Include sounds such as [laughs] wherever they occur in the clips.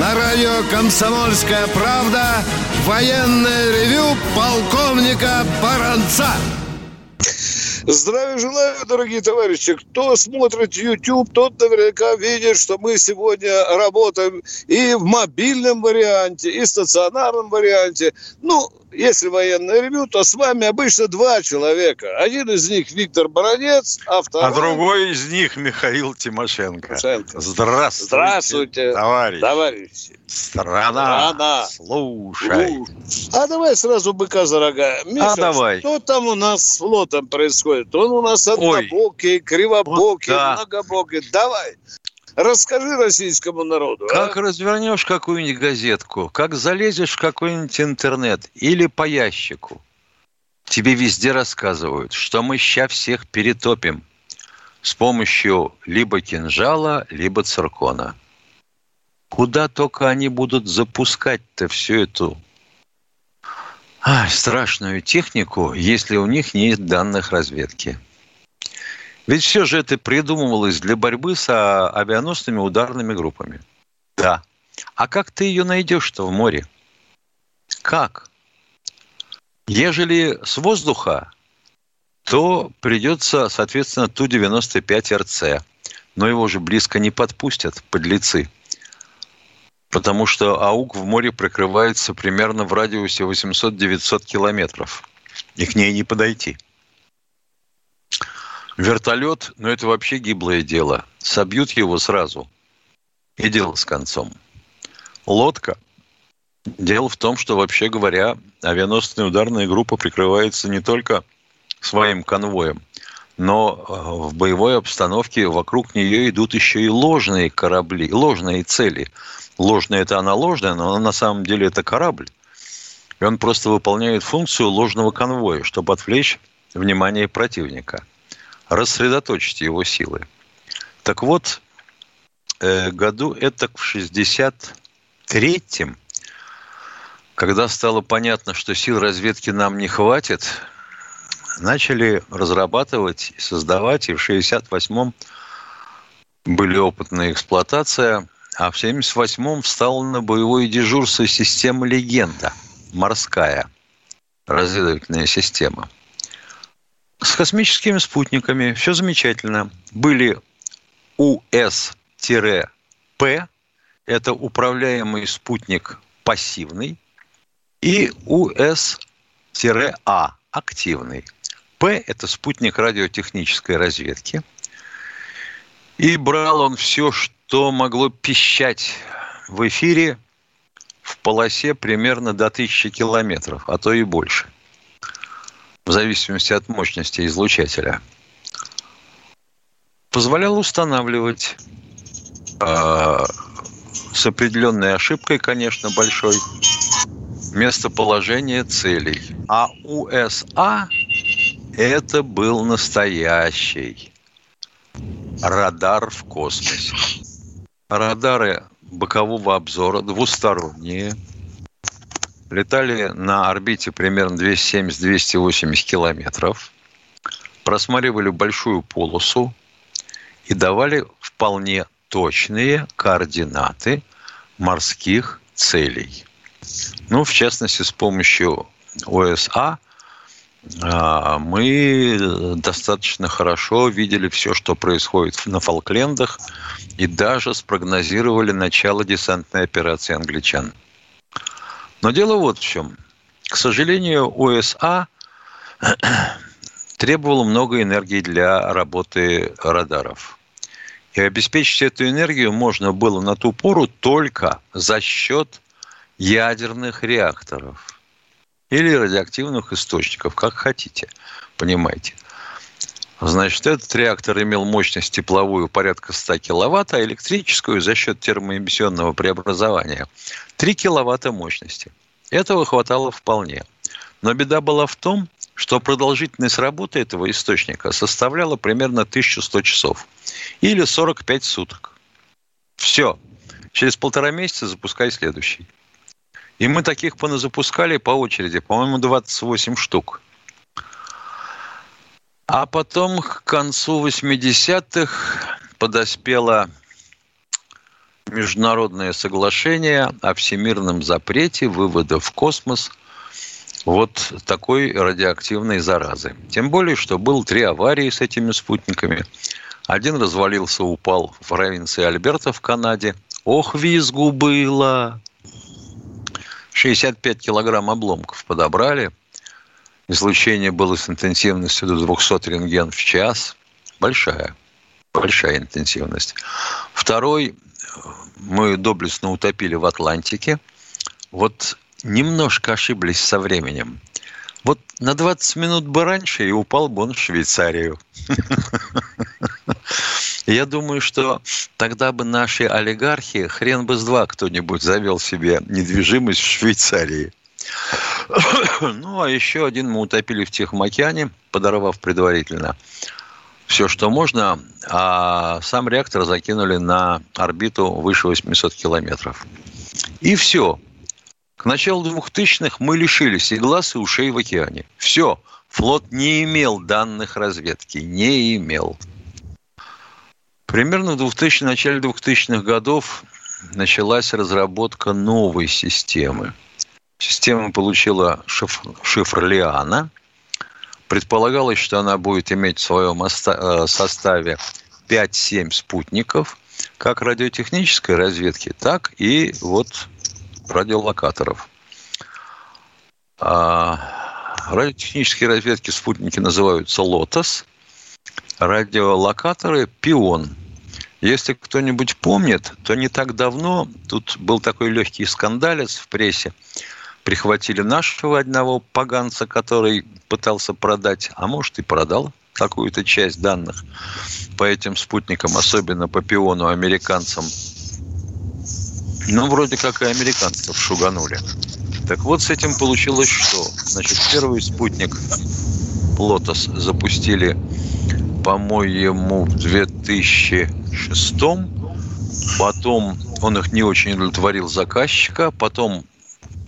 На радио «Комсомольская правда» военное ревю полковника Баранца. Здравия желаю, дорогие товарищи. Кто смотрит YouTube, тот наверняка видит, что мы сегодня работаем и в мобильном варианте, и в стационарном варианте. Ну, если военное ревю, то с вами обычно два человека. Один из них Виктор Баранец, а второй... А другой из них Михаил Тимошенко. Тимошенко. Здравствуйте, Здравствуйте, товарищ. товарищи. Страна, Страна. слушай. А давай сразу быка за рога. Миша, А давай. что там у нас с флотом происходит? Он у нас Ой. однобокий, кривобокий, Вот да. многобокий. Давай, расскажи российскому народу. а? Как развернешь какую-нибудь газетку, как залезешь в какой-нибудь интернет или по ящику, тебе везде рассказывают, что мы ща всех перетопим с помощью либо кинжала, либо циркона. Куда только они будут запускать-то всю эту ай, страшную технику, если у них нет данных разведки? Ведь все же это придумывалось для борьбы с авианосными ударными группами. Да. А как ты ее найдешь-то в море? Как? Ежели с воздуха, то придется, соответственно, Ту-95РЦ. Но его же близко не подпустят, подлецы. Потому что АУК в море прикрывается примерно в радиусе 800-900 километров. И к ней не подойти. Вертолет, ну это вообще гиблое дело. Собьют его сразу. И дело с концом. Лодка. Дело в том, что, вообще говоря, авианосная ударная группа прикрывается не только своим конвоем, но э, в боевой обстановке вокруг нее идут еще и ложные корабли, ложные цели. Ложная это она ложная, но на самом деле это корабль. И он просто выполняет функцию ложного конвоя, чтобы отвлечь внимание противника, рассредоточить его силы. Так вот, э, году это в 63-м, когда стало понятно, что сил разведки нам не хватит, начали разрабатывать, создавать, и в 68-м были опытная эксплуатация, а в 78-м встала на боевое дежурство система «Легенда», морская разведывательная система. С космическими спутниками все замечательно. Были УС-П, это управляемый спутник пассивный, и УС-А, активный. П – это спутник радиотехнической разведки. И брал он все, что могло пищать в эфире в полосе примерно до 1000 километров, а то и больше. В зависимости от мощности излучателя. Позволял устанавливать э, с определенной ошибкой, конечно, большой, местоположение целей. А УСА это был настоящий радар в космосе. Радары бокового обзора двусторонние. Летали на орбите примерно 270-280 километров. Просматривали большую полосу и давали вполне точные координаты морских целей. Ну, в частности, с помощью ОСА а, мы достаточно хорошо видели все, что происходит на Фолклендах, и даже спрогнозировали начало десантной операции англичан. Но дело вот в чем. К сожалению, ОСА [clears throat] требовало много энергии для работы радаров. И обеспечить эту энергию можно было на ту пору только за счет ядерных реакторов или радиоактивных источников, как хотите, понимаете. Значит, этот реактор имел мощность тепловую порядка 100 киловатт, а электрическую за счет термоэмиссионного преобразования 3 киловатта мощности. Этого хватало вполне. Но беда была в том, что продолжительность работы этого источника составляла примерно 1100 часов или 45 суток. Все. Через полтора месяца запускай следующий. И мы таких поназапускали по очереди, по-моему, 28 штук. А потом к концу 80-х подоспело международное соглашение о всемирном запрете вывода в космос вот такой радиоактивной заразы. Тем более, что было три аварии с этими спутниками. Один развалился, упал в провинции Альберта в Канаде. Ох, визгу было! 65 килограмм обломков подобрали. Излучение было с интенсивностью до 200 рентген в час. Большая, большая интенсивность. Второй мы доблестно утопили в Атлантике. Вот немножко ошиблись со временем. Вот на 20 минут бы раньше и упал бы он в Швейцарию. [laughs] Я думаю, что тогда бы наши олигархи, хрен бы с два кто-нибудь завел себе недвижимость в Швейцарии. [coughs] Ну, а еще один мы утопили в Тихом океане, подорвав предварительно все, что можно, а сам реактор закинули на орбиту выше 800 километров. И все. К началу 2000-х мы лишились и глаз, и ушей в океане. Все. Флот не имел данных разведки. Не имел. Примерно в 2000, начале 2000-х годов началась разработка новой системы. Система получила шифр, шифр Лиана. Предполагалось, что она будет иметь в своем э, составе 5-7 спутников, как радиотехнической разведки, так и вот радиолокаторов. А радиотехнические разведки спутники называются «Лотос», радиолокаторы «Пион». Если кто-нибудь помнит, то не так давно тут был такой легкий скандалец в прессе. Прихватили нашего одного поганца, который пытался продать, а может и продал какую-то часть данных по этим спутникам, особенно по пиону американцам. Ну, вроде как и американцев шуганули. Так вот, с этим получилось что? Значит, первый спутник Лотос запустили по-моему, в 2006 Потом он их не очень удовлетворил заказчика. Потом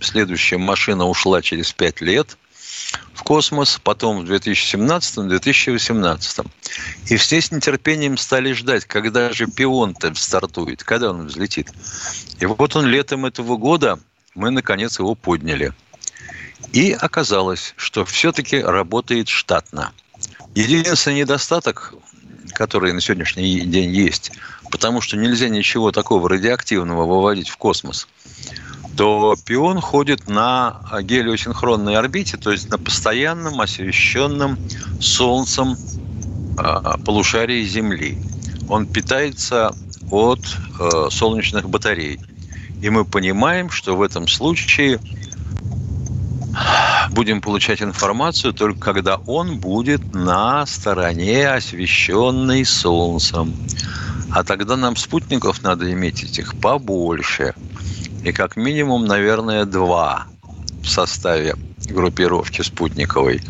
следующая машина ушла через 5 лет в космос, потом в 2017-2018. И все с нетерпением стали ждать, когда же пион-то стартует, когда он взлетит. И вот он летом этого года, мы наконец его подняли. И оказалось, что все-таки работает штатно – Единственный недостаток, который на сегодняшний день есть, потому что нельзя ничего такого радиоактивного выводить в космос, то пион ходит на гелиосинхронной орбите, то есть на постоянном освещенном Солнцем а, полушарии Земли. Он питается от э, солнечных батарей. И мы понимаем, что в этом случае будем получать информацию только когда он будет на стороне, освещенной Солнцем. А тогда нам спутников надо иметь этих побольше. И как минимум, наверное, два в составе группировки спутниковой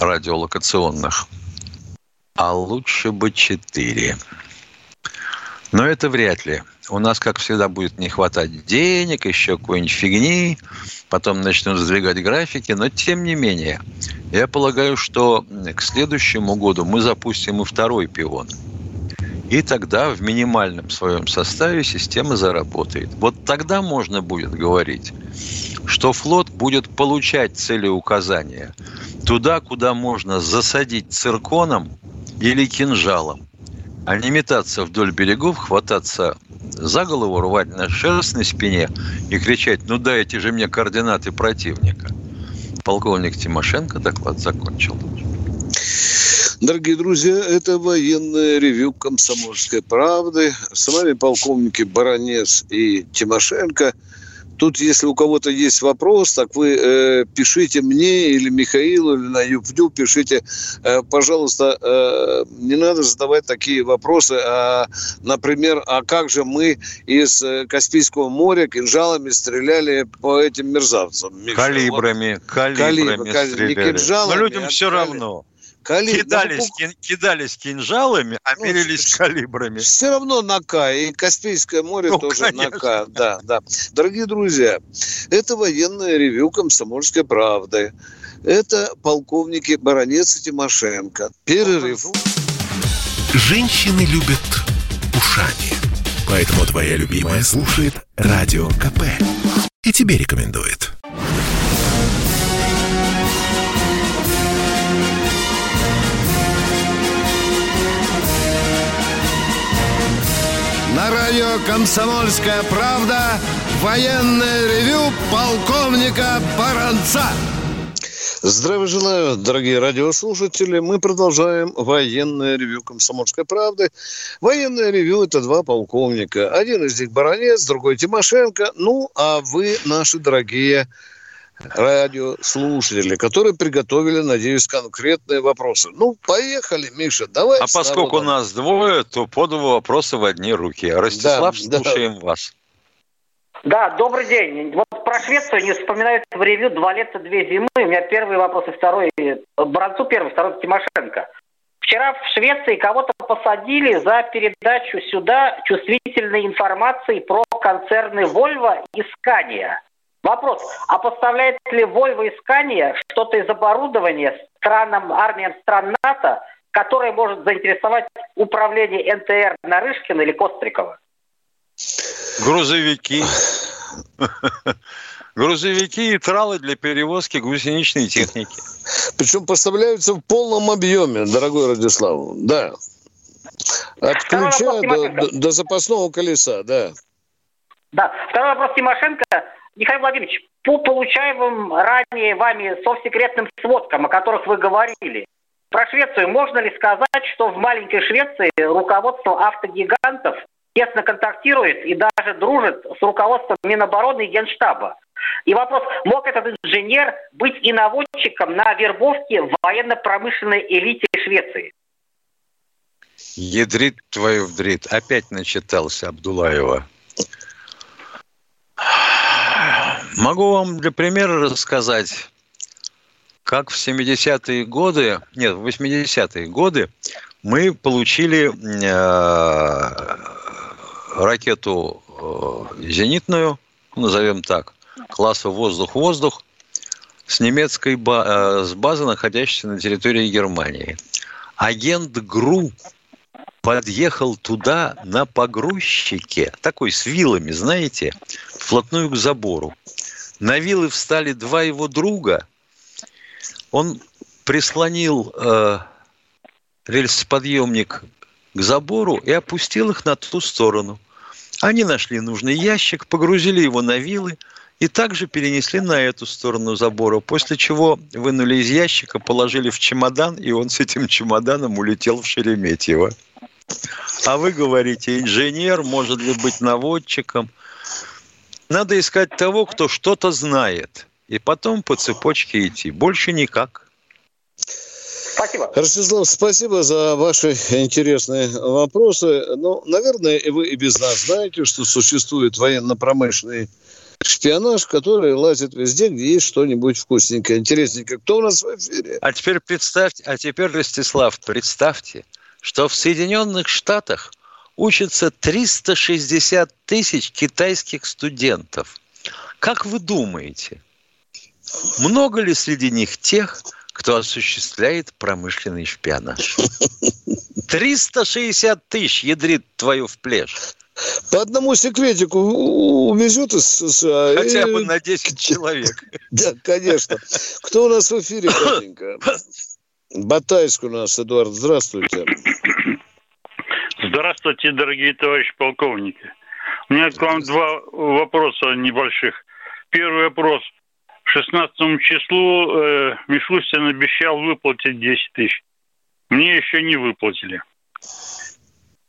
радиолокационных. А лучше бы четыре. Но это вряд ли. У нас, как всегда, будет не хватать денег, еще какой-нибудь фигни потом начнут сдвигать графики, но тем не менее, я полагаю, что к следующему году мы запустим и второй пион. И тогда в минимальном своем составе система заработает. Вот тогда можно будет говорить, что флот будет получать целеуказания туда, куда можно засадить цирконом или кинжалом, а не метаться вдоль берегов, хвататься за голову, рвать на шерсть на спине и кричать, ну дайте же мне координаты противника. Полковник Тимошенко доклад закончил. Дорогие друзья, это военное ревю «Комсомольской правды». С вами полковники Баранец и Тимошенко. Тут, если у кого-то есть вопрос, так вы э, пишите мне или Михаилу, или на Юпню, пишите, э, пожалуйста, э, не надо задавать такие вопросы, а, например, а как же мы из э, Каспийского моря кинжалами стреляли по этим мерзавцам? Миша? Калибрами, вот. калибрами, калибрами стреляли. Не кинжалами, Но людям а все равно. Кали... Кидались, ну, кин... кидались кинжалами, а ну, мерились калибрами. Все равно на К, и Каспийское море ну, тоже конечно. на К. Да, да. Дорогие друзья, это военное ревю «Комсомольской правды». Это полковники Баранец и Тимошенко. Перерыв. Женщины любят ушами. Поэтому твоя любимая слушает Радио КП. И тебе рекомендует. Радио «Комсомольская правда» военное ревю полковника Баранца. Здравия желаю, дорогие радиослушатели. Мы продолжаем военное ревю «Комсомольской правды». Военное ревю – это два полковника. Один из них Баранец, другой Тимошенко. Ну, а вы, наши дорогие радиослушатели, которые приготовили, надеюсь, конкретные вопросы. Ну, поехали, Миша, давай. А поскольку у нас двое, то по два вопроса в одни руки. Ростислав, да, слушаем да. вас. Да, добрый день. Вот про Швецию не вспоминают в ревью «Два лета, две зимы». У меня первый вопрос и второй. Бранцу первый, второй Тимошенко. Вчера в Швеции кого-то посадили за передачу сюда чувствительной информации про концерны Volvo и Scania. Вопрос, а поставляет ли Volvo и Scania что-то из оборудования странам, армиям стран НАТО, которое может заинтересовать управление НТР Нарышкина или Кострикова? Грузовики. [laughs] Грузовики и тралы для перевозки гусеничной техники. Причем поставляются в полном объеме, дорогой Радислав. Да. От ключа до, до, до запасного колеса, да. Да. Второй вопрос Тимошенко. Михаил Владимирович, по получаемым ранее вами совсекретным сводкам, о которых вы говорили, про Швецию можно ли сказать, что в маленькой Швеции руководство автогигантов тесно контактирует и даже дружит с руководством Минобороны и Генштаба? И вопрос, мог этот инженер быть и наводчиком на вербовке военно-промышленной элите Швеции? Ядрит твою вдрит. Опять начитался Абдулаева. Могу вам для примера рассказать, как в 70-е годы, нет, в 80-е годы мы получили э, ракету э, зенитную, назовем так, класса воздух-воздух, с немецкой ба- э, с базы, находящейся на территории Германии. Агент ГРУ подъехал туда на погрузчике, такой с вилами, знаете, вплотную к забору. На вилы встали два его друга. Он прислонил э, рельсоподъемник к забору и опустил их на ту сторону. Они нашли нужный ящик, погрузили его на вилы и также перенесли на эту сторону забора, после чего вынули из ящика, положили в чемодан, и он с этим чемоданом улетел в Шереметьево. А вы говорите, инженер, может ли быть наводчиком – надо искать того, кто что-то знает, и потом по цепочке идти. Больше никак. Спасибо. Ростислав, спасибо за ваши интересные вопросы. Ну, наверное, вы и без нас знаете, что существует военно-промышленный шпионаж, который лазит везде, где есть что-нибудь вкусненькое, интересненькое. Кто у нас в эфире? А теперь представьте, а теперь, Ростислав, представьте, что в Соединенных Штатах учатся 360 тысяч китайских студентов. Как вы думаете, много ли среди них тех, кто осуществляет промышленный шпионаж? 360 тысяч ядрит твою в плешь. По одному секретику увезет из США. Хотя и... бы на 10 человек. Да, конечно. Кто у нас в эфире, [coughs] Катенька? Батайск у нас, Эдуард, здравствуйте. Здравствуйте, дорогие товарищи полковники. У меня к вам два вопроса небольших. Первый вопрос. 16 числу э, Мишустин обещал выплатить 10 тысяч. Мне еще не выплатили.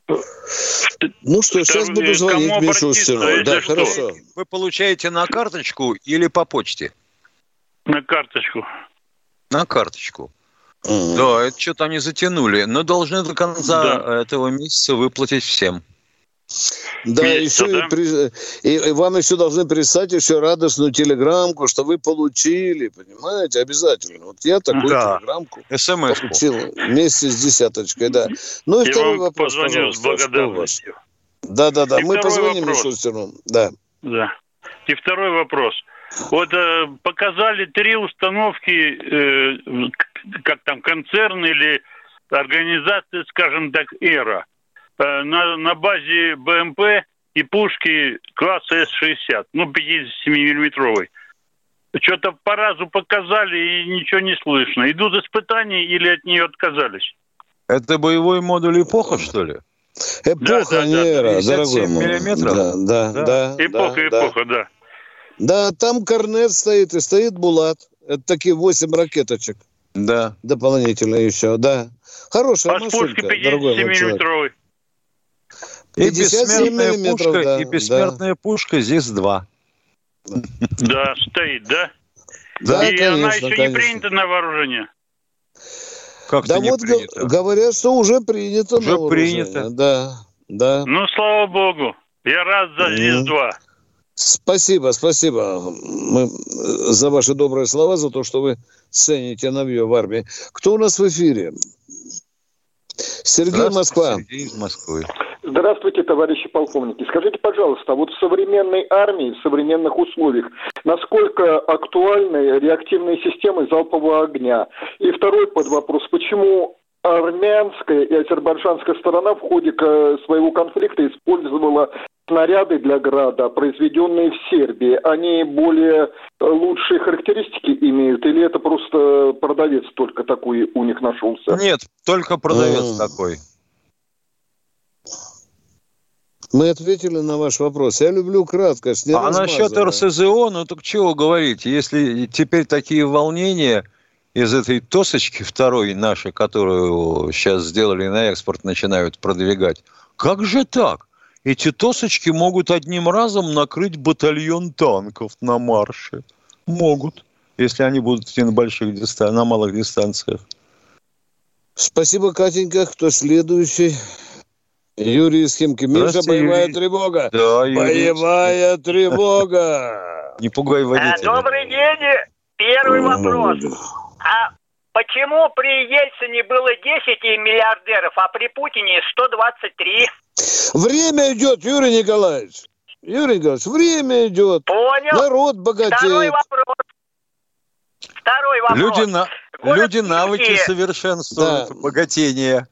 Ну что, сейчас Второй- буду звонить Мишустину. Да, что? хорошо. Вы получаете на карточку или по почте? На карточку. На карточку. Да, это что-то они затянули. Но должны до конца этого месяца выплатить всем. Да, Месяца, еще и, да? при- и- и вам еще должны прислать еще радостную телеграммку, что вы получили, понимаете, обязательно. Вот я такую Да. телеграммку СМС. получил вместе с десяточкой, да. Ну и Я второй вам вопрос, позвоню с пожалуйста, что у вас? благодарностью. Да-да-да, И мы позвоним вопрос. Мишустину. Да. Да. И второй вопрос. Вот э, показали три установки, э, как там, концерн или организация, скажем так, «Эра», э, на, на базе БМП и пушки класса С-60, ну, 57-миллиметровой. Что-то по разу показали, и ничего не слышно. Идут испытания или от нее отказались? Это боевой модуль эпоха, что ли? Эпоха да, не да, эра, 57 дорогой мой. миллиметров? Да, да, Да. да. Эпоха, да, эпоха, да. Да, там Корнет стоит и стоит Булат. Это такие восемь ракеточек Да. дополнительно еще, да. Хорошая А с пушки машинка, дорогой мой человек. 57-миллиметровой? И 57 бессмертная пушка, да, и бессмертная пушка ЗИС-2. Да, стоит, да? Да, и она конечно, еще не конечно. принята на вооружение. Как Да не вот принято? говорят, что уже принято Уже на вооружение. принято. Да, да. Ну, слава богу. Я рад за Мгм. ЗИС-2. Спасибо, спасибо Мы, за ваши добрые слова, за то, что вы цените новье в армии. Кто у нас в эфире? Сергей Москва. Сергей из Москвы. Здравствуйте, товарищи полковники. Скажите, пожалуйста, вот в современной армии, в современных условиях, насколько актуальны реактивные системы залпового огня? И второй подвопрос, почему армянская и азербайджанская сторона в ходе э, своего конфликта использовала снаряды для града, произведенные в Сербии, они более э, лучшие характеристики имеют, или это просто продавец только такой у них нашелся? Нет, только продавец М. такой. Мы ответили на ваш вопрос. Я люблю краткость. А насчет. РСЗО, ну так чего говорить, если теперь такие волнения из этой тосочки второй нашей, которую сейчас сделали на экспорт, начинают продвигать. Как же так? Эти тосочки могут одним разом накрыть батальон танков на марше. Могут, если они будут идти на больших дистанциях, на малых дистанциях. Спасибо, Катенька. Кто следующий? Юрий из Химки. Миша, боевая Юрий. тревога. Да, Юрий, Боевая тревога. Не пугай А, водителя. Добрый день. Первый вопрос. А почему при Ельцине было 10 миллиардеров, а при Путине 123? Время идет, Юрий Николаевич. Юрий Николаевич, время идет. Понял. Народ Второй богатеет. вопрос. Второй вопрос. Люди, на... Город Люди навыки Химки. совершенствуют, Да. богатение.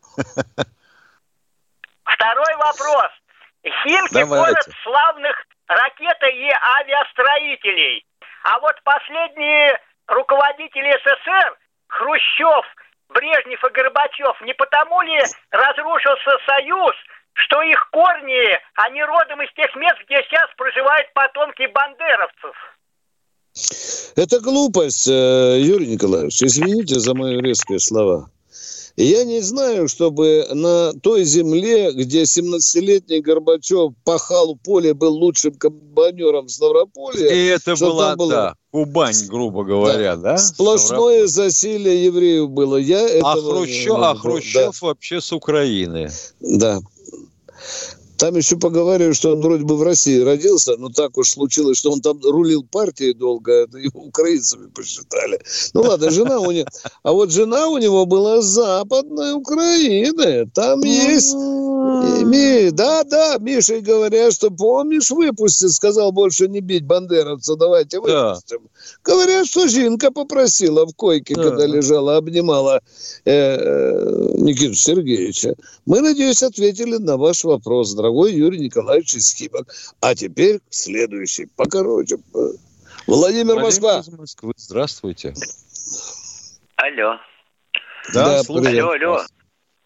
Второй вопрос. Химки Давайте. город славных ракета- и авиастроителей. А вот последние руководители СССР, Хрущев, Брежнев и Горбачев, не потому ли разрушился Союз, что их корни, они родом из тех мест, где сейчас проживают потомки бандеровцев? Это глупость, э, Юрий Николаевич. Извините за мои резкие слова. Я не знаю, чтобы на той земле, где 17-летний Горбачев пахал поле, был лучшим комбайнером Ставрополья, И это была, было- да, Кубань, грубо говоря, да? сплошное засилие евреев было. Я А этого Хрущев, не- а Хрущев вообще с Украины. Да. Там еще поговаривают, что он вроде бы в России родился, но так уж случилось, что он там рулил партией долго, это его украинцами посчитали. Ну ладно, жена у него... А вот жена у него была с западной Украины. Там есть... Ми- Да, да, Миша и говорят, что помнишь, выпустит, сказал больше не бить бандеровца, давайте Да. выпустим. Говорят, что Жинка попросила в койке, Да. когда лежала, обнимала э, э, Никиту Сергеевича. Мы, надеюсь, ответили на ваш вопрос, дорогой Юрий Николаевич из Химок. А теперь следующий, покороче. Владимир Москва. из Москвы. Здравствуйте. Алло. Да, Да, слушаю привет. Алло, алло.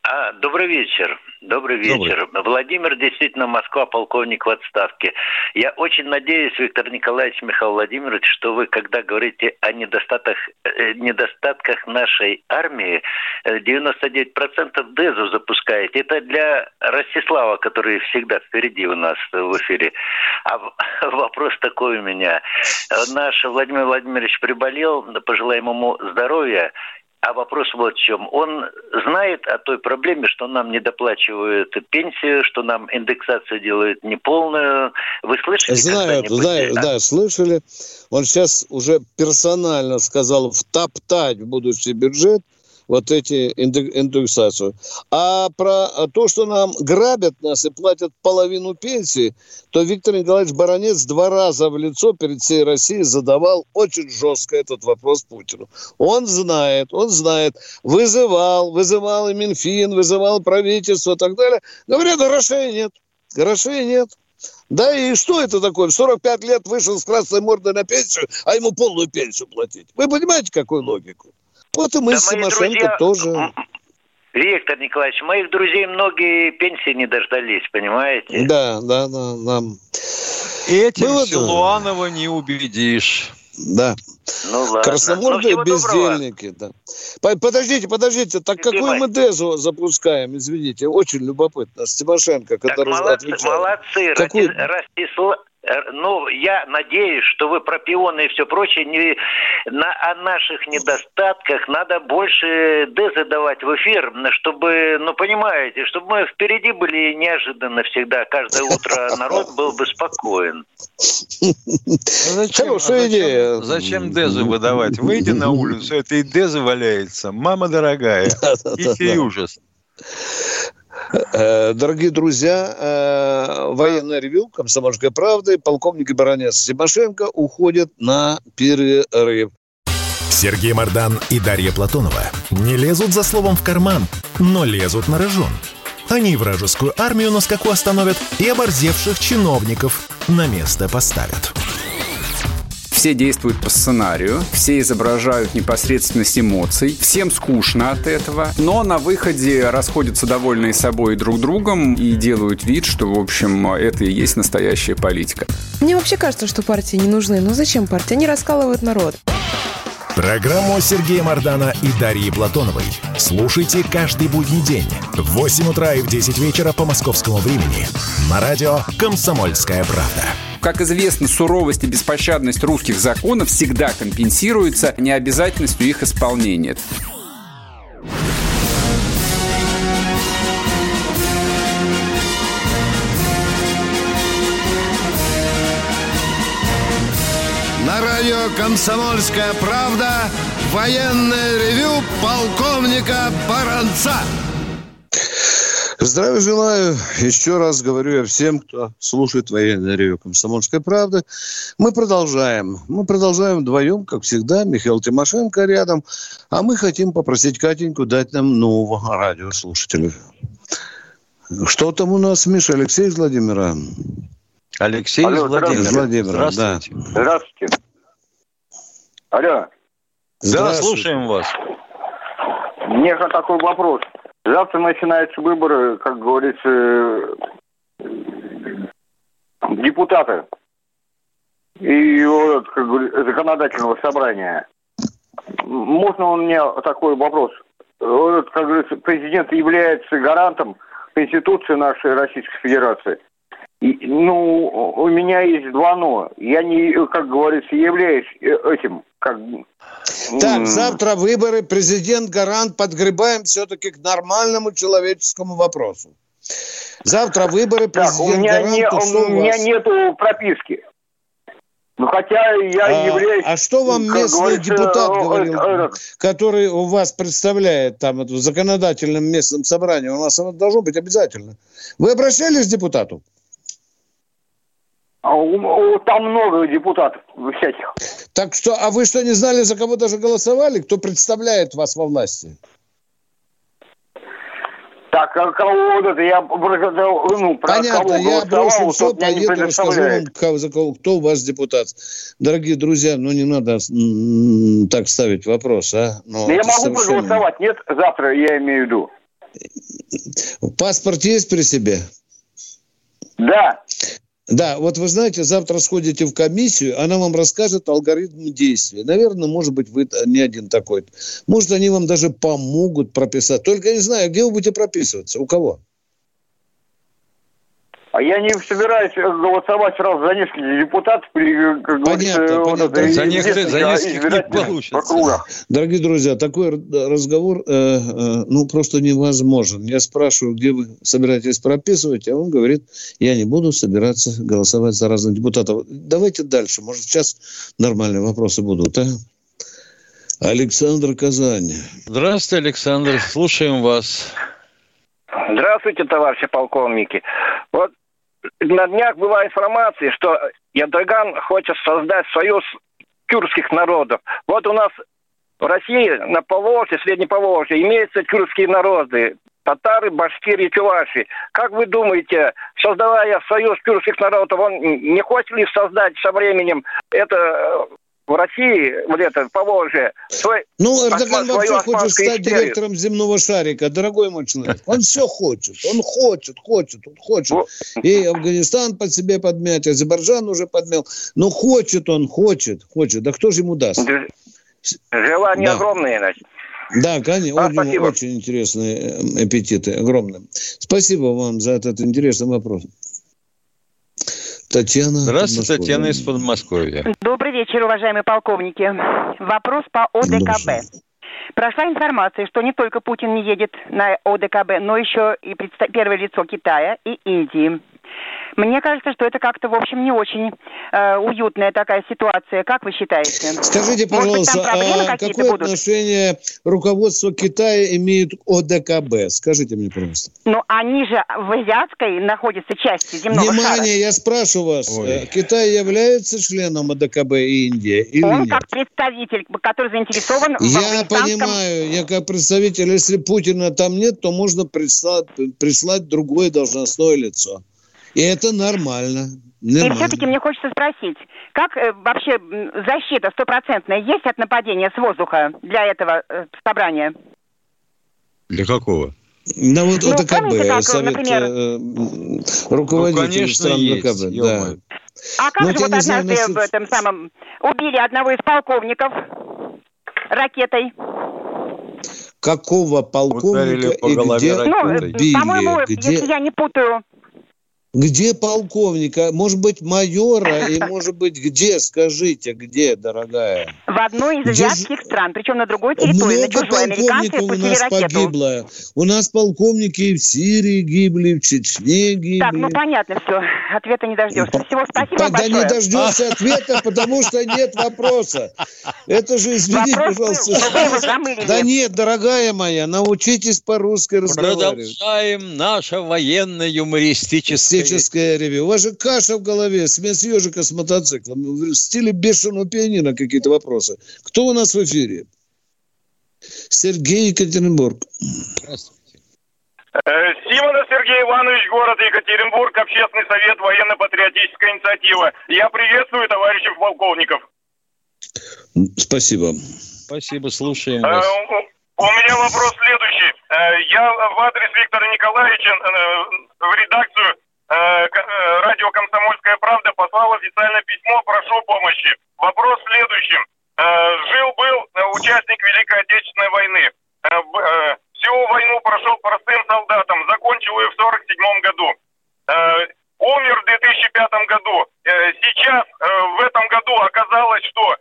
А, добрый вечер. Добрый вечер. Добрый. Владимир, действительно, Москва, полковник в отставке. Я очень надеюсь, Виктор Николаевич, Михаил Владимирович, что вы, когда говорите о недостатках, э, недостатках нашей армии, 99% э, ДЭЗу запускаете. Это для Ростислава, который всегда впереди у нас в эфире. А [laughs] вопрос такой у меня. Наш Владимир Владимирович приболел, пожелаем ему здоровья. А вопрос вот в чем. Он знает о той проблеме, что нам не доплачивают пенсию, что нам индексацию делают неполную. Вы слышали? Знают, знают, да, слышали. Он сейчас уже персонально сказал втоптать в будущий бюджет вот эти индексацию. А про то, что нам грабят нас и платят половину пенсии, то Виктор Николаевич Баранец два раза в лицо перед всей Россией задавал очень жестко этот вопрос Путину. Он знает, он знает, вызывал, вызывал и Минфин, вызывал правительство и так далее. Говорят, грошей нет, грошей нет. Да и что это такое? В 45 лет вышел с красной мордой на пенсию, а ему полную пенсию платить. Вы понимаете, какую логику? Вот и мы да с Тимошенко друзья... тоже. Виктор Николаевич, моих друзей многие пенсии не дождались, понимаете? Да, да, да. да. Этим ну, Силуанова не убедишь. Да. Ну, ладно. Красномордые ну, бездельники. Да. Подождите, подождите. Так Ты какую мы Дезу запускаем? Извините, очень любопытно. С Тимошенко, который так, молодцы, отвечает. Молодцы. Какую... Ростислав, ну, я надеюсь, что вы про пионы и все прочее не на о наших недостатках надо больше дезы давать в эфир, чтобы, ну, понимаете, чтобы мы впереди были неожиданно всегда. Каждое утро народ был бы спокоен. Зачем, Хорошая идея. Зачем дезы выдавать? Выйди на улицу, это и дезы валяется. Мама дорогая. Тихий ужас. Э, дорогие друзья, э, военное ревю «Комсомольской правды», полковник и баронец Тимошенко уходят на перерыв. Сергей Мардан и Дарья Платонова не лезут за словом в карман, но лезут на рожон. Они вражескую армию на скаку остановят и оборзевших чиновников на место поставят все действуют по сценарию, все изображают непосредственность эмоций, всем скучно от этого, но на выходе расходятся довольные собой друг другом и делают вид, что, в общем, это и есть настоящая политика. Мне вообще кажется, что партии не нужны. Но зачем партии? Они раскалывают народ. Программу Сергея Мардана и Дарьи Платоновой слушайте каждый будний день в 8 утра и в 10 вечера по московскому времени на радио «Комсомольская правда». Как известно, суровость и беспощадность русских законов всегда компенсируется необязательностью их исполнения. На радио «Комсомольская правда» военное ревю полковника Баранца. Здравия желаю. Еще раз говорю я всем, кто слушает военное ревю «Комсомольской правды». Мы продолжаем. Мы продолжаем вдвоем, как всегда. Михаил Тимошенко рядом. А мы хотим попросить Катеньку дать нам нового радиослушателя. Что там у нас, Миша? Алексей из Владимира? Алексей Алло, из Владимира. Владимира, здравствуйте. Да. Здравствуйте. Алло. Да, слушаем вас. Мне такой вопрос. Завтра начинаются выборы, как говорится, депутаты и вот, как говорится, законодательного собрания. Можно у меня такой вопрос? Вот, как говорится, президент является гарантом Конституции нашей Российской Федерации. И, ну, у меня есть два «но». Я не, как говорится, являюсь э, этим, как... Так, завтра выборы, президент гарант, подгребаем все-таки к нормальному человеческому вопросу. Завтра выборы, президент гарант, не, у, у меня нету прописки. Ну, хотя я а, являюсь... А что вам местный депутат говорил, э, который у вас представляет там это, в законодательном местном собрании? У нас оно должно быть обязательно. Вы обращались к депутату? А там много депутатов всяких. Так что, а вы что, не знали, за кого даже голосовали? Кто представляет вас во власти? Так, а кого вот это, я ну, про Понятно, кого я брошу все, поеду, расскажу вам, за кого, кто у вас депутат. Дорогие друзья, ну не надо так ставить вопрос, а? Но я могу совершенно... проголосовать, нет, завтра я имею в виду. Паспорт есть при себе? Да. Да, вот вы знаете, завтра сходите в комиссию, она вам расскажет алгоритм действия. Наверное, может быть, вы не один такой. Может, они вам даже помогут прописать. Только не знаю, где вы будете прописываться, у кого? А я не собираюсь голосовать сразу за нескольких депутатов. Э, как понятно, говорится, понятно. Вот это, за, нескольких, за нескольких не получится. Дорогие друзья, такой разговор, э, э, ну, просто невозможен. Я спрашиваю, где вы собираетесь прописывать, а он говорит, я не буду собираться голосовать за разных депутатов. Давайте дальше, может, сейчас нормальные вопросы будут, а? Александр Казань. Здравствуйте, Александр, слушаем вас. Здравствуйте, товарищи полковники. Вот на днях была информация, что Ядаган хочет создать союз тюркских народов. Вот у нас в России на Поволжье, Средней Поволжье, имеются тюркские народы. Татары, башкиры, чуваши. Как вы думаете, создавая союз тюркских народов, он не хочет ли создать со временем это в России, вот это, Поволжье, свой, Ну, Эрдоган вообще хочет стать истерию. директором земного шарика, дорогой мой человек. Он все хочет, он хочет, хочет, он хочет. И Афганистан под себе подмять, Азербайджан уже подмял. Но хочет он, хочет, хочет. Да кто же ему даст? Желание да. огромное, значит. Да, конечно, а, очень, очень интересные э, аппетиты, огромные. Спасибо вам за этот интересный вопрос. Татьяна. Здравствуйте, Татьяна из Подмосковья. Добрый вечер, уважаемые полковники. Вопрос по ОДКБ. Прошла информация, что не только Путин не едет на ОДКБ, но еще и первое лицо Китая и Индии. Мне кажется, что это как-то, в общем, не очень э, уютная такая ситуация. Как вы считаете? Скажите, пожалуйста, быть, а какое будут? отношение руководство Китая имеет к ОДКБ? Скажите мне, пожалуйста. Ну, они же в азиатской находятся части земного Внимание, шара. я спрашиваю вас. Ой. Э, Китай является членом ОДКБ и Индия или Он нет? как представитель, который заинтересован Я понимаю, я как представитель, если Путина там нет, то можно прислать, прислать другое должностное лицо. И это нормально. нормально. И все-таки мне хочется спросить, как э, вообще защита стопроцентная есть от нападения с воздуха для этого э, собрания? Для какого? На вот ну, помните, как, Совет например... э, руководителей ну, конечно, стран есть, ОДКБ. Да. А как Но же вот однажды знаю, в этом самом убили одного из полковников ракетой? Какого полковника по и где ну, убили? По-моему, где... если я не путаю, где полковника? Может быть, майора? И, [laughs] может быть, где? Скажите, где, дорогая? В одной из азиатских где... стран, причем на другой территории. Много на полковников у нас ракету. погибло. У нас полковники и в Сирии гибли, в Чечне гибли. Так, ну понятно все. Ответа не дождешься. Всего спасибо да большое. не дождешься [laughs] ответа, потому что нет вопроса. Это же, извини, пожалуйста. Да нет, дорогая моя, научитесь по-русски разговаривать. Продолжаем наше военно-юмористическое Классическое ревю. У вас же каша в голове, смесь ежика с мотоциклом. В стиле бешеного пианино какие-то вопросы. Кто у нас в эфире? Сергей Екатеринбург. Здравствуйте. Э, Симонов Сергей Иванович, город Екатеринбург, Общественный совет военно-патриотическая инициатива. Я приветствую товарищей полковников. Спасибо. Спасибо, слушаем э, вас. У меня вопрос следующий. Э, я в адрес Виктора Николаевича в редакцию радио «Комсомольская правда» послал официальное письмо «Прошу помощи». Вопрос в следующем. Э, жил-был участник Великой Отечественной войны. Всю войну прошел простым солдатом, закончил ее в 47 году. Умер в 2005 году. Сейчас, в этом году, оказалось, что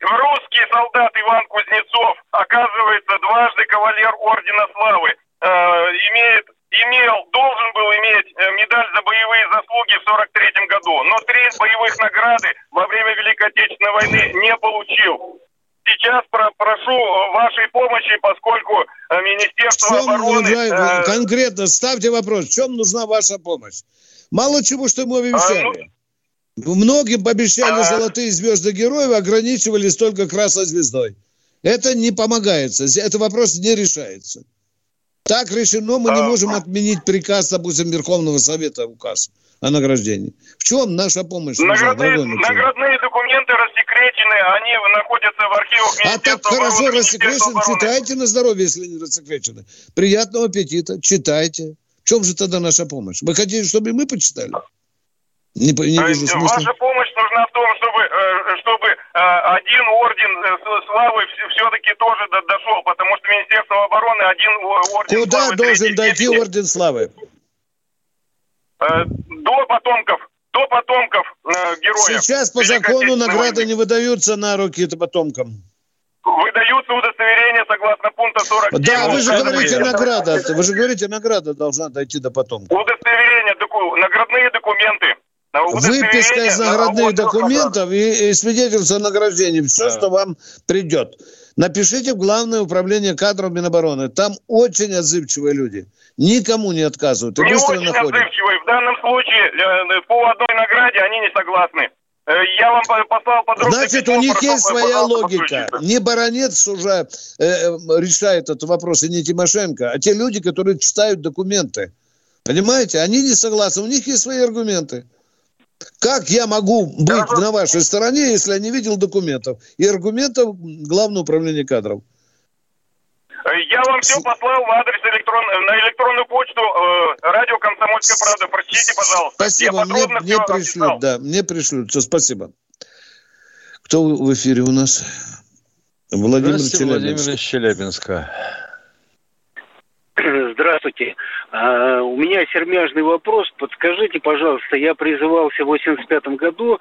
русский солдат Иван Кузнецов, оказывается, дважды кавалер Ордена Славы, имеет имел, должен был иметь э, медаль за боевые заслуги в 43 году, но три боевых награды во время Великой Отечественной войны не получил. Сейчас про прошу вашей помощи, поскольку э, Министерство чем, обороны... Э... Конкретно ставьте вопрос, в чем нужна ваша помощь? Мало чего, что мы обещали. А, ну... Многим обещали а... золотые звезды героев, ограничивались только красной звездой. Это не помогается, это вопрос не решается. Так решено, мы не можем отменить приказ, допустим, Верховного Совета указ. о награждении. В чем наша помощь Наградные, наградные документы рассекречены, они находятся в архивах А так хорошо обороны, рассекречен, Министерства обороны. читайте на здоровье, если не рассекречено. Приятного аппетита, читайте. В чем же тогда наша помощь? Вы хотите, чтобы и мы почитали? Не, не То вижу есть смысла. Ваша помощь нужна в том, чтобы, э, чтобы э, один орден э, славы все-таки тоже до- дошел, потому что Министерство обороны один орден Куда славы должен третьей дойти орден славы? Э, До потомков, до потомков э, героев. Сейчас по закону награды войны. не выдаются на руки потомкам. Выдаются удостоверения согласно пункта 47. Да, вы же говорите награда. Вы же говорите награда должна дойти до потомков. Удостоверения, доку- наградные документы. Выписка из на наградных документов и, и свидетельство о награждении. Все, что вам придет. Напишите в Главное управление кадров Минобороны. Там очень отзывчивые люди. Никому не отказывают. И Не очень находят. отзывчивые. В данном случае э, по одной награде они не согласны. Э, Я вам по- послал подробно. Значит, у них прошу, есть своя логика. послушайте. Не баронец уже э, э, решает этот вопрос, и не Тимошенко, а те люди, которые читают документы. Понимаете? Они не согласны, у них есть свои аргументы. Как я могу быть на вашей стороне, если я не видел документов? И аргументов Главного управления кадров. Я вам все послал в адрес электрон... на электронную почту э, радио «Комсомольская правда». Прочтите, пожалуйста. Спасибо, Я мне, мне пришлют, да, мне пришлют. Все, спасибо. Кто в эфире у нас? Владимир Здравствуйте, Челябинск. Владимир из Челябинска. Здравствуйте. А, у меня сермяжный вопрос. Подскажите, пожалуйста, я призывался в 85 году,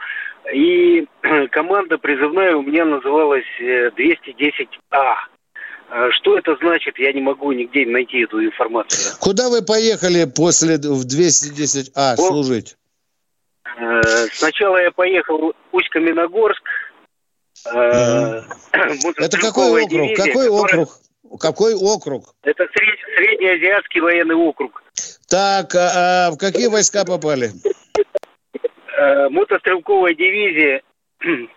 и [clears throat] команда призывная у меня называлась э, 210А. А Что это значит? Я не могу нигде найти эту информацию. Куда вы поехали после в 210А О, служить? Э, Сначала я поехал в Усть-Каменогорск. э, [clears throat] Это какой округ? дивизия, Какой которая- округ? Какой округ? Это сред- Среднеазиатский военный округ. Так, а, а в какие войска попали? Э, мотострелковая дивизия. [clears throat]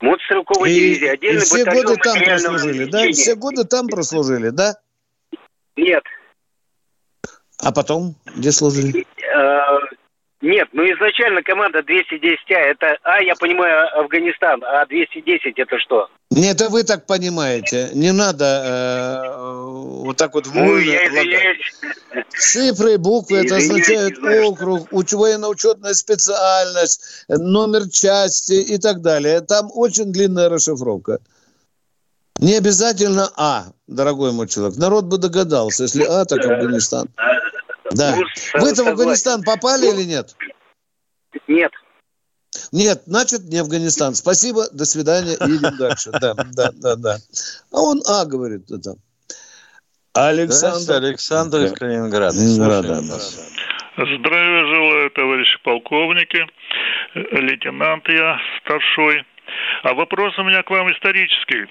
Мотострелковая И, дивизия. и Отдельный все батальон годы там прослужили, да? Все годы там прослужили, да? Нет. А потом где служили? Нет, ну изначально команда 210А, это, а, я понимаю, Афганистан, а 210 это что? Нет, это вы так понимаете. Не надо э, вот так вот Ну, вольно я извиняюсь. Цифры, буквы, это означает округ, уч- военно-учетная специальность, номер части и так далее. Там очень длинная расшифровка. Не обязательно А, дорогой мой человек. Народ бы догадался, если А, так Афганистан. Да. Вы-то в. Афганистан попали или нет? Нет. Нет, значит, не Афганистан. Спасибо, до свидания, едем дальше. Да, да, да, да. А он А говорит это. Александр. Александр из Калининграда. Калининграда. Здравия желаю, товарищи полковники, э, лейтенант я старшой. А вопрос у меня к вам исторический.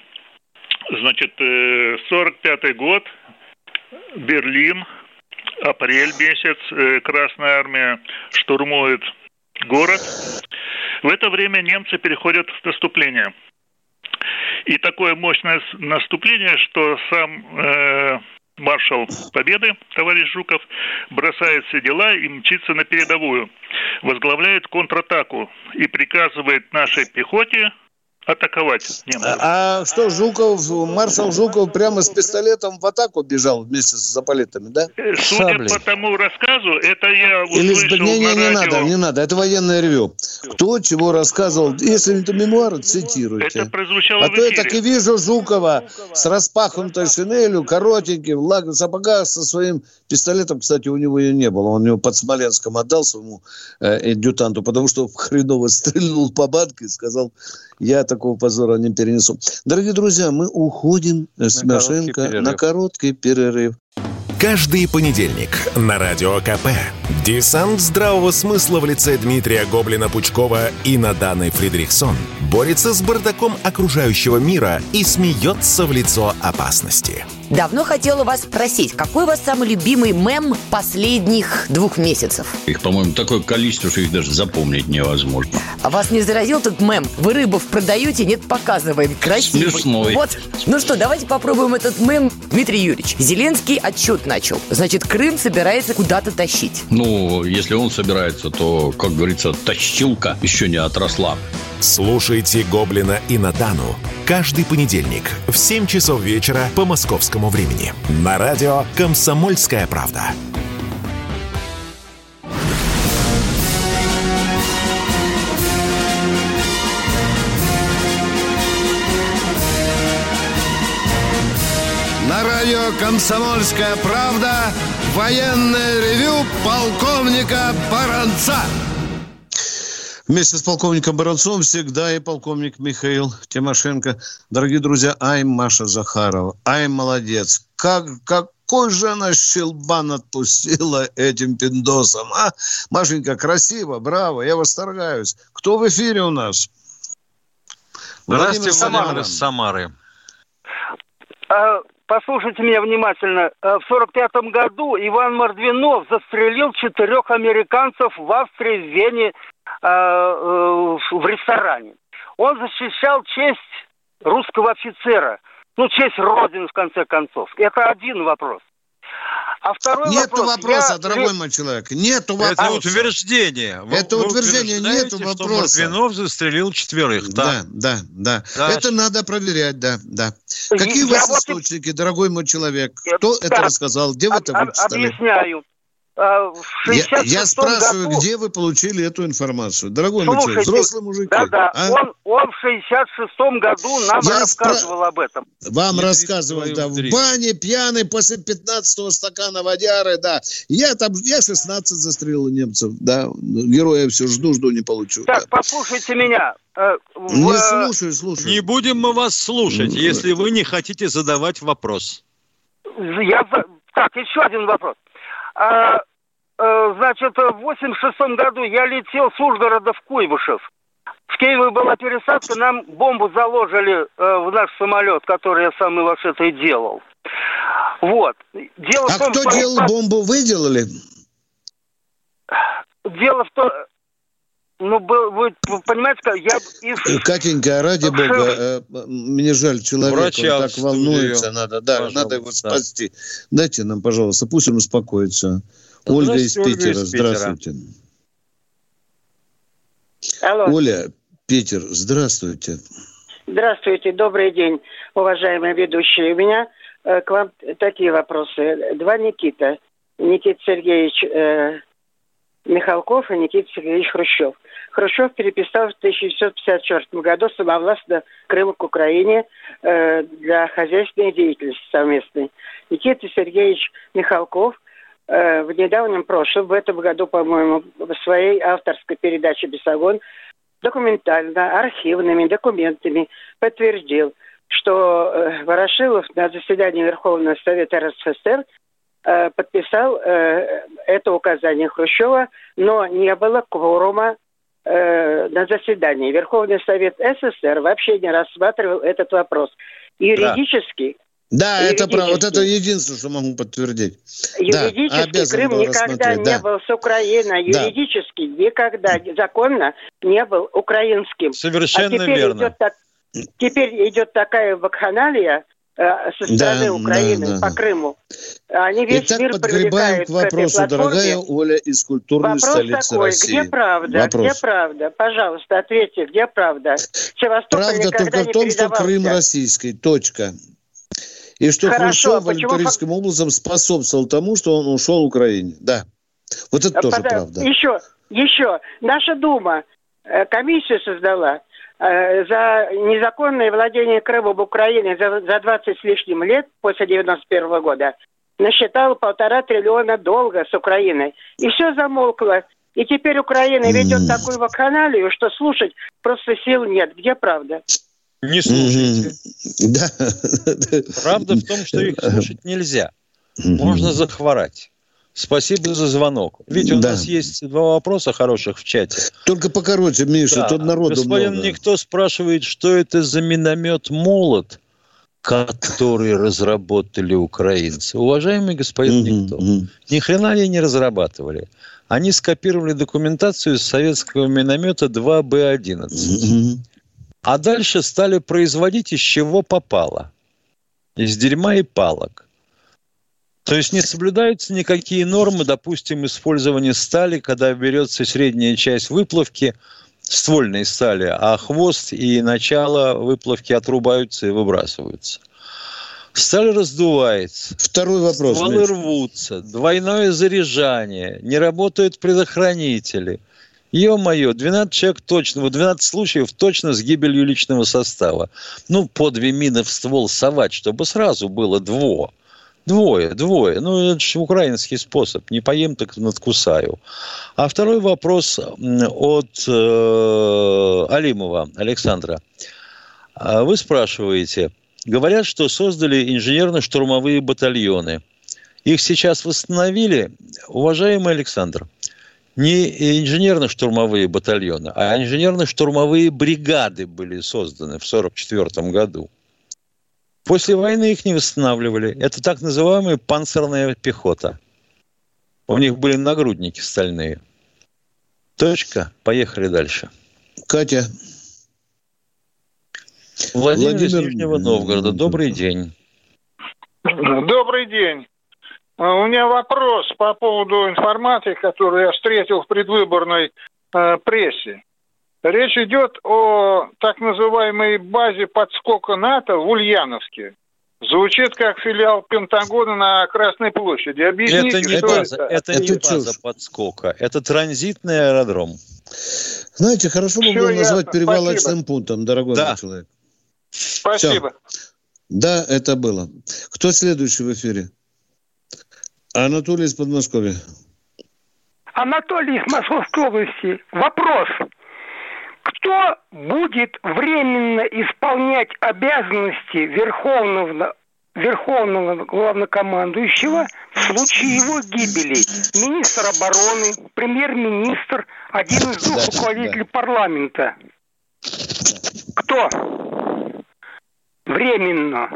Значит, э, 45-й год, Берлин, апрель месяц, э, Красная Армия штурмует город. В это время немцы переходят в наступление. И такое мощное наступление, что сам э, маршал Победы, товарищ Жуков, бросает все дела и мчится на передовую. Возглавляет контратаку и приказывает нашей пехоте атаковать немцев. А, а что, Жуков, маршал Жуков прямо с пистолетом в атаку бежал вместе с заполитами, да? Э, Судя по тому рассказу, это я Или услышал не, не, на не радио. надо, не надо, это военное ревю. Кто чего рассказывал, если это мемуары, цитируйте. Это прозвучало А в то я так и вижу Жукова с распахнутой шинелью, коротеньким, в сапогах со своим пистолетом. Кстати, у него ее не было. Он его под Смоленском отдал своему э, адъютанту, потому что [laughs] хреново стрельнул по банке и сказал, я такого позора не перенесу. Дорогие друзья, мы уходим с На короткий Машенко перерыв. на короткий перерыв. Каждый понедельник на Радио КП. Десант здравого смысла в лице Дмитрия Гоблина-Пучкова и Наданы Фридрихсон борется с бардаком окружающего мира и смеется в лицо опасности. Давно хотела вас спросить, какой у вас самый любимый мем последних двух месяцев? Их, по-моему, такое количество, что их даже запомнить невозможно. А вас не заразил тот мем? Вы рыбов продаете, нет, показываем. Красивый. Смешной. Вот. Ну что, давайте попробуем этот мем. Дмитрий Юрьевич, Зеленский отчет начал. Значит, Крым собирается куда-то тащить. Ну Ну, если он собирается, то, как говорится, тащилка еще не отросла. Слушайте «Гоблина» и Натану каждый понедельник в 7 часов вечера по московскому времени на радио «Комсомольская правда». На радио «Комсомольская правда» военное ревю полковника Баранца. Вместе с полковником Баранцом всегда и полковник Михаил Тимошенко. Дорогие друзья, ай, Маша Захарова, ай, молодец. Как, какой же она щелбан отпустила этим пиндосом, а? Машенька, красиво, браво, я восторгаюсь. Кто в эфире у нас? Здравствуйте, Владимир Владимир из Самары. Послушайте меня внимательно. А, В 45 году Иван Мордвинов застрелил четырех американцев в Австрии, в Вене, а, э, в ресторане. Он защищал честь русского офицера. Ну, честь Родины, в конце концов. Это один вопрос. А второй Нету вопрос. вопроса, Я- дорогой мой человек. Нету вопроса. Это утверждение. Вы- Это вы утверждение, нету что вопроса. Мордвинов застрелил четверых. Да, да, да. Да. Это надо проверять, да, да. Какие у Я вас вот и- источники, дорогой мой человек? Кто это так, рассказал? Где вы это вычитали? Объясняю. А, Я, 66 я спрашиваю, году... где вы получили эту информацию? Дорогой мой человек, Слушайте, взрослые мужики. Да, да. а? Он, он в 66 году нам Я рассказывал об этом. Вам рассказывал, да, в бане, пьяный, после 15 стакана водяры, да. Я там, я 16 застрелил немцев, да. Героя все жду, жду, не получу. Так, послушайте меня. Э, в- Не слушаю, слушаю. Не будем мы вас слушать, если вы не хотите задавать вопрос. Я Так, еще один вопрос. А, э, значит, в 86 году я летел с Ужгорода в Куйбышев. В Киеве была пересадка, нам бомбу заложили э, в наш самолет, который я сам и это и делал. Вот. Дело А в том, кто что... делал бомбу, вы делали? Дело в том... Ну, был- вы понимаете, я из... Э, Катенька, ради бога, э, мне жаль человека, Врача он так волнуется, надо, да, Пожалуйста. надо его спасти. Дайте нам, пожалуйста, пусть он успокоится. Ольга из Здравствуйте, Ольга Питера, из Питера. здравствуйте. Алло. Оля, Питер, здравствуйте. Здравствуйте, добрый день, уважаемые ведущие. У меня э, к вам такие вопросы. Два Никита. Никита Сергеевич э, Михалков и Никита Сергеевич Хрущев. Хрущев переписал в 1954 году самовластно Крым к Украине э, для хозяйственной деятельности совместной. Никита Сергеевич Михалков э, в недавнем прошлом, в этом году, по-моему, в своей авторской передаче «Бесогон» документально, архивными документами подтвердил, что э, Ворошилов на заседании Верховного Совета РСФСР подписал это указание Хрущева, но не было кворума э, на заседании. Верховный Совет СССР вообще не рассматривал этот вопрос. Юридически Да, это правда. Вот это Юридически. единственное, что могу подтвердить. Юридически да, Крым никогда не да. был с Украиной. Да. Юридически никогда законно не был украинским. Совершенно а теперь верно. Идет так, теперь идет такая вакханалия со стороны Да, Украины да, да. по Крыму. Они весь Итак, мир подгребаем к к вопросу, платформе. дорогая Оля из культурной Вопрос столицы такой, России. где правда? Вопрос. Где правда? Пожалуйста, ответьте, где правда? Севастополь Правда только в том, что. Крым российский. Точка. И что Хорошо, Хрущев почему образом способствовал тому, что он ушел Украине. Да. Вот это тоже Пода- правда. Еще, еще. Наша Дума э, комиссию создала э, за незаконное владение Крымом Украиной за, за 20 с лишним лет после 91 года насчитала полтора триллиона долга с Украиной. И все замолкло. И теперь Украина ведет такую вакханалию, что слушать просто сил нет. Где правда? Не слушайте. [laughs] Да. Правда в том, что их слушать нельзя. Можно захворать. Спасибо за звонок. Видите, у Да. нас есть два вопроса хороших в чате. Только покороче, Миша, Да. тут народу Господин много. Никто спрашивает, что это за миномет «Молот», который разработали украинцы. Уважаемый господин Никто, ни хрена они не разрабатывали. Они скопировали документацию из советского миномета 2Б-11. А дальше стали производить из чего попало. Из дерьма и палок. То есть не соблюдаются никакие нормы, допустим, использования стали, когда берется средняя часть выплавки ствольной стали, а хвост и начало выплавки отрубаются и выбрасываются. Сталь раздувается. Второй вопрос. Стволы Миш. рвутся. Двойное заряжание. Не работают предохранители. Ё-моё, 12 человек точно, вот 12 случаев точно с гибелью личного состава. Ну, по две мины в ствол совать, чтобы сразу было дво. Двое, двое. Ну, это же украинский способ. Не поем, так надкусаю. А второй вопрос от э, Алимова Александра. А Вы спрашиваете, говорят, что создали инженерно-штурмовые батальоны. Их сейчас восстановили. Уважаемый Александр, не инженерно-штурмовые батальоны, а инженерно-штурмовые бригады были созданы в 1944 году. После войны их не восстанавливали. Это так называемая панцирная пехота. У них были нагрудники стальные. Точка. Поехали дальше. Катя. Владимир, из Владимир Нижнего Новгорода. Добрый день. Добрый день. А, У меня вопрос по поводу информации, которую я встретил в предвыборной э, прессе. Речь идет о так называемой базе подскока НАТО в Ульяновске. Звучит как филиал Пентагона на Красной площади. Объясните, это не что база, это? это, не база подскока. Это транзитный аэродром. Знаете, хорошо бы было ясно, назвать перевалочным спасибо. пунктом, дорогой Да. мой человек. Спасибо. Да, это было. Кто следующий в эфире? Анатолий из Подмосковья. Анатолий из Московской области. Вопрос. Кто будет временно исполнять обязанности Верховного, Верховного главнокомандующего в случае его гибели? Министр обороны, премьер-министр, один из двух Да, руководителей парламента. Кто? Временно.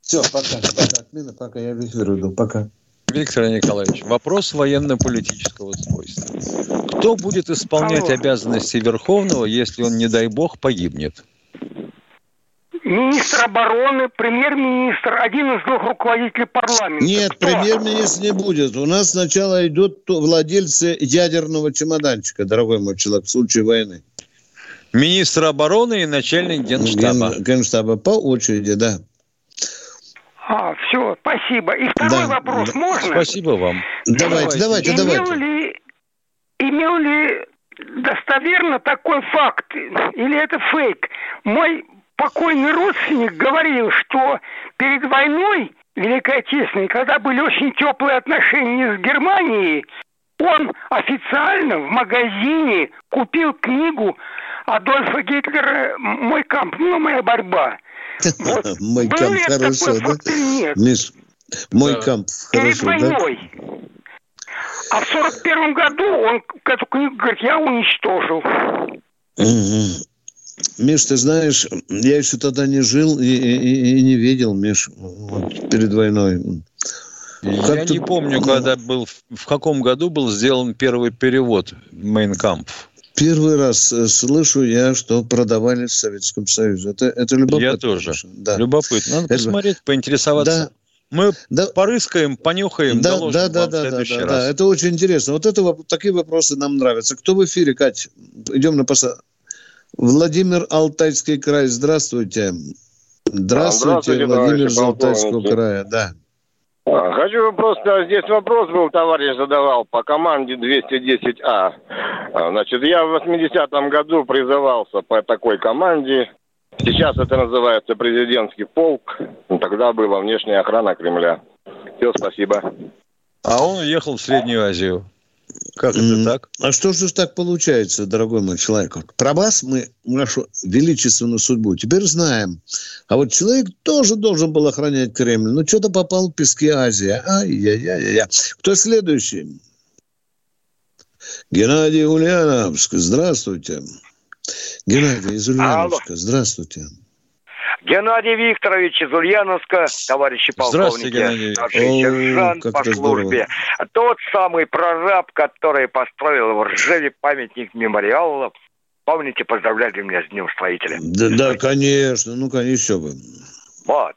Все, пока. Пока. Отмена, пока. Я в эфир иду. Пока. Виктор Николаевич, вопрос военно-политического свойства. Кто будет исполнять Алло. обязанности Верховного, если он, не дай бог, погибнет? Министр обороны, премьер-министр, один из двух руководителей парламента. Нет, премьер-министр не будет. У нас сначала идут владельцы ядерного чемоданчика, дорогой мой человек, в случае войны. Министр обороны и начальник генштаба. Ген- Генштаба по очереди, да. А, все, спасибо. И второй Да, вопрос да. можно? Спасибо вам. Давайте, давайте, имел давайте. Ли, имел ли достоверно такой факт, или это фейк? Мой покойный родственник говорил, что перед войной Великой Отечественной, когда были очень теплые отношения с Германией, он официально в магазине купил книгу Адольфа Гитлера «Мой камп», ну, «Моя борьба». [laughs] Мой камп хорошо, да? нет? Миш, мой Да. камп Перед хорошо, да? войной. А в сорок первом году он эту книгу говорит, я уничтожил. Миш, ты знаешь, я еще тогда не жил и, и- и не видел, Миш, вот перед войной. Я Как не ты- помню, когда был, в каком году был сделан первый перевод Мейнкамп. Первый раз э, слышу я, что продавали в Советском Союзе. Это, это любопытно. Я тоже. Да. Любопытно. Надо Это- посмотреть, поинтересоваться. Мы порыскаем, понюхаем, Да, доложим да, да, да, да, следующий да, раз. да. Это очень интересно. Вот это такие вопросы нам нравятся. Кто в эфире, Кать? Идем на поса... Владимир Алтайский край. Здравствуйте. Здравствуйте, Здравствуйте, Владимир из Алтайского края. Да. А, Хочу просто, здесь вопрос был, товарищ задавал, по команде 210А. А, Значит, я в 80-м году призывался по такой команде. Сейчас это называется президентский полк. Ну, Тогда была внешняя охрана Кремля. Все, спасибо. А он уехал в Среднюю Азию. Как это так? А что же так получается, дорогой мой человек? Про вас мы нашу величественную судьбу теперь знаем. А вот человек тоже должен был охранять Кремль. Ну, что-то попал в пески Азии. Ай-яй-яй-яй. Кто следующий? Геннадий Ульяновск. Здравствуйте. Геннадий из Ульяновска. Здравствуйте. Геннадий Викторович из Ульяновска, товарищи полковники, Геннадий. О, сержант по службе. Тот самый прораб, который построил в Ржеве памятник мемориала. Помните, поздравляли меня с Днем Строителя. Да, да, конечно. Ну, конечно, бы. Вот.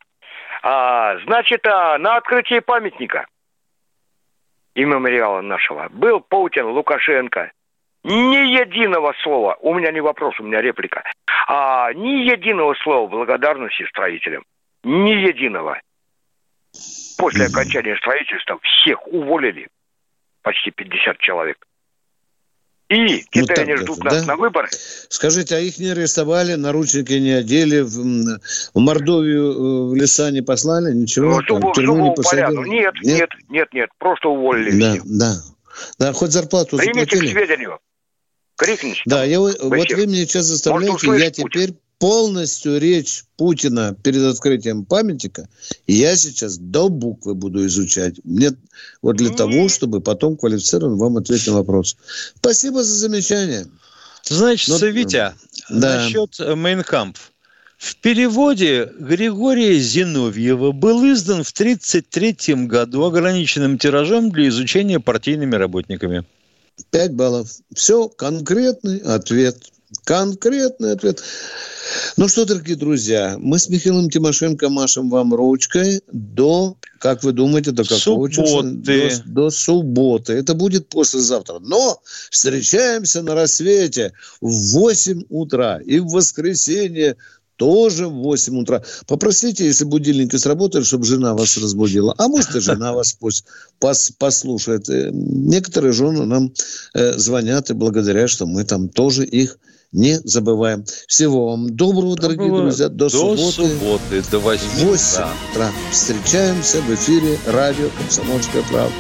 А, значит, а, на открытии памятника и мемориала нашего был Путин, Лукашенко. Ни единого слова, у меня не вопрос, у меня реплика, а, ни единого слова благодарности строителям. Ни единого. После окончания строительства всех уволили. Почти 50 человек. И они даже, ждут нас да? на выборы. Скажите, а их не арестовали, наручники не одели, в, в Мордовию э, в леса не послали, ничего? там, Зубов, в тюрьму не посадили? порядку. Нет, нет, нет, нет, просто уволили. Да, всех. да. Да, хоть зарплату Примите к заплатили. сведению. Крикните. Да, я, вот вы меня сейчас заставляете, Может, я теперь полностью речь Путина перед открытием памятника, я сейчас до буквы буду изучать. Мне вот для того, чтобы потом квалифицированно вам ответить на вопрос. Спасибо за замечание. Значит, Ну, Витя, да. насчет э, Мейнкампф. В переводе Григория Зиновьева был издан в 1933 году ограниченным тиражом для изучения партийными работниками. Пять баллов. Все, конкретный ответ. Конкретный ответ. Ну что, дорогие друзья, мы с Михаилом Тимошенко машем вам ручкой до, как вы думаете, до какого? Субботы. До, до субботы. Это будет послезавтра. Но встречаемся на рассвете в 8 утра. И в воскресенье тоже в 8 утра. Попросите, если будильники сработали, чтобы жена вас разбудила. А может, и жена вас пусть пос- послушает. Э, Некоторые жены нам э, звонят и благодарят, что мы там тоже их не забываем. Всего вам доброго, дорогие Доброго. друзья. До, До субботы. субботы, до 8 В 8 утра. Встречаемся в эфире радио «Комсомольская правда».